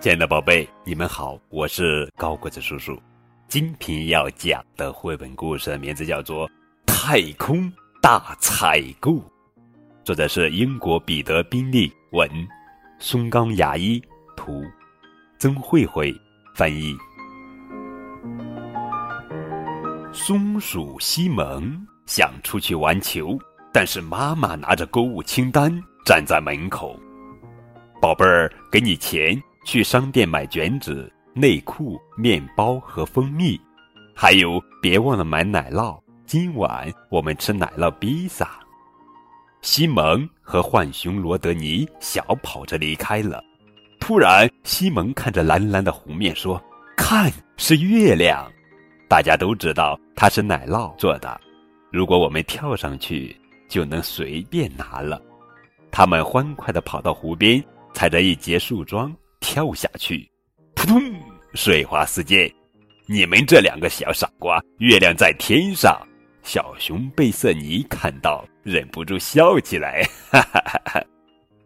亲爱的宝贝，你们好，我是高个子叔叔。今天要讲的绘本故事名字叫做《太空大采购》，作者是英国彼得·宾利文，松冈雅一图，曾慧慧翻译。松鼠西蒙想出去玩球，但是妈妈拿着购物清单站在门口。宝贝儿，给你钱。去商店买卷纸、内裤、面包和蜂蜜，还有别忘了买奶酪。今晚我们吃奶酪披萨。西蒙和浣熊罗德尼小跑着离开了。突然，西蒙看着蓝蓝的湖面说：“看，是月亮。”大家都知道它是奶酪做的。如果我们跳上去，就能随便拿了。他们欢快地跑到湖边，踩着一截树桩。跳下去，扑通，水花四溅。你们这两个小傻瓜，月亮在天上。小熊贝瑟尼看到，忍不住笑起来。哈哈哈哈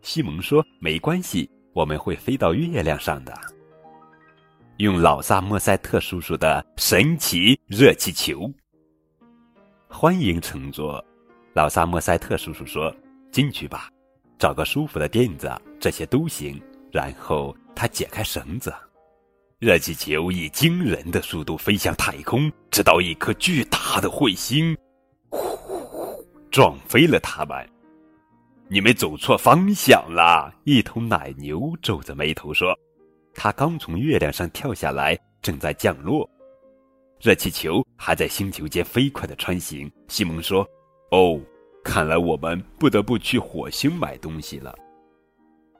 西蒙说：“没关系，我们会飞到月亮上的。”用老萨莫塞特叔叔的神奇热气球。欢迎乘坐。老萨莫塞特叔叔说：“进去吧，找个舒服的垫子，这些都行。”然后。他解开绳子，热气球以惊人的速度飞向太空，直到一颗巨大的彗星，呼，撞飞了他们。你们走错方向了！一头奶牛皱着眉头说：“他刚从月亮上跳下来，正在降落。热气球还在星球间飞快的穿行。”西蒙说：“哦，看来我们不得不去火星买东西了。”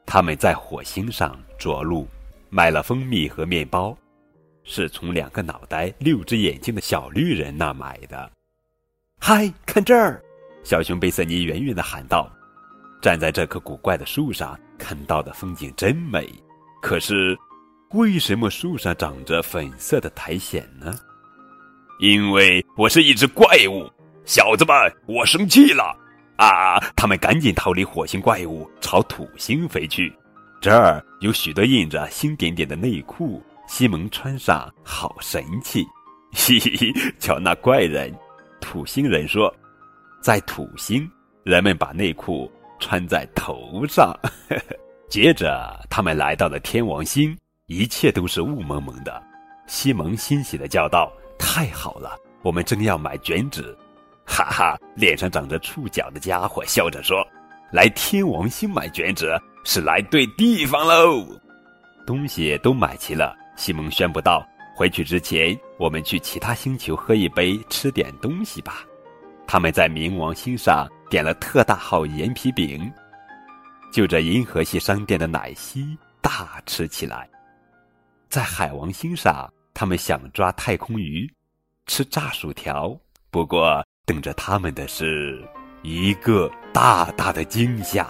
他们在火星上着陆，买了蜂蜜和面包，是从两个脑袋、六只眼睛的小绿人那买的。嗨，看这儿！小熊贝瑟尼远远的喊道：“站在这棵古怪的树上，看到的风景真美。可是，为什么树上长着粉色的苔藓呢？”因为我是一只怪物，小子们，我生气了。啊！他们赶紧逃离火星怪物，朝土星飞去。这儿有许多印着星点点的内裤，西蒙穿上好神气。嘻嘻，瞧那怪人！土星人说：“在土星，人们把内裤穿在头上。”接着，他们来到了天王星，一切都是雾蒙蒙的。西蒙欣喜的叫道：“太好了，我们正要买卷纸。”哈哈，脸上长着触角的家伙笑着说：“来天王星买卷纸是来对地方喽。”东西都买齐了，西蒙宣布道：“回去之前，我们去其他星球喝一杯，吃点东西吧。”他们在冥王星上点了特大号盐皮饼，就着银河系商店的奶昔大吃起来。在海王星上，他们想抓太空鱼，吃炸薯条，不过。等着他们的是一个大大的惊吓！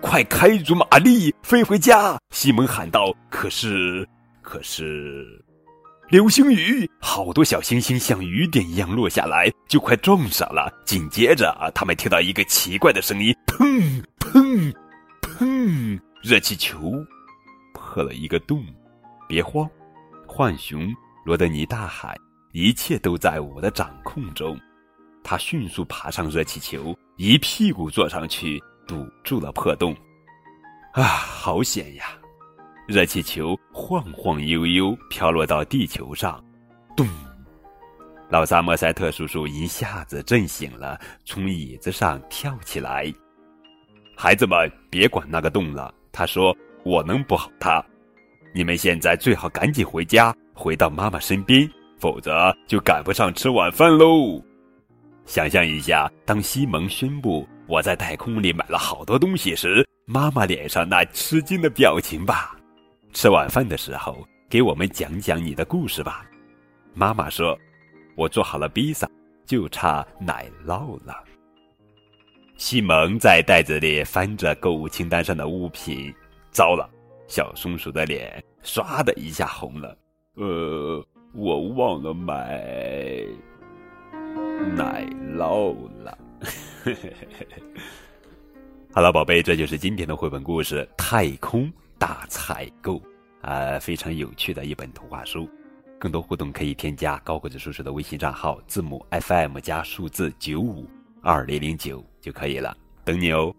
快开足马力飞回家！西蒙喊道。可是，可是，流星雨，好多小星星像雨点一样落下来，就快撞上了。紧接着，他们听到一个奇怪的声音：砰砰砰！热气球破了一个洞。别慌，浣熊罗德尼大喊：“一切都在我的掌控中。”他迅速爬上热气球，一屁股坐上去，堵住了破洞。啊，好险呀！热气球晃晃悠悠飘落到地球上，咚！老萨莫塞特叔叔一下子震醒了，从椅子上跳起来。孩子们，别管那个洞了，他说：“我能补好它。你们现在最好赶紧回家，回到妈妈身边，否则就赶不上吃晚饭喽。”想象一下，当西蒙宣布我在太空里买了好多东西时，妈妈脸上那吃惊的表情吧。吃晚饭的时候，给我们讲讲你的故事吧。妈妈说：“我做好了披萨，就差奶酪了。”西蒙在袋子里翻着购物清单上的物品，糟了，小松鼠的脸唰的一下红了。呃，我忘了买。奶酪了，好了，宝贝，这就是今天的绘本故事《太空大采购》。呃，非常有趣的一本图画书。更多互动可以添加高个子叔叔的微信账号，字母 FM 加数字九五二零零九就可以了，等你哦。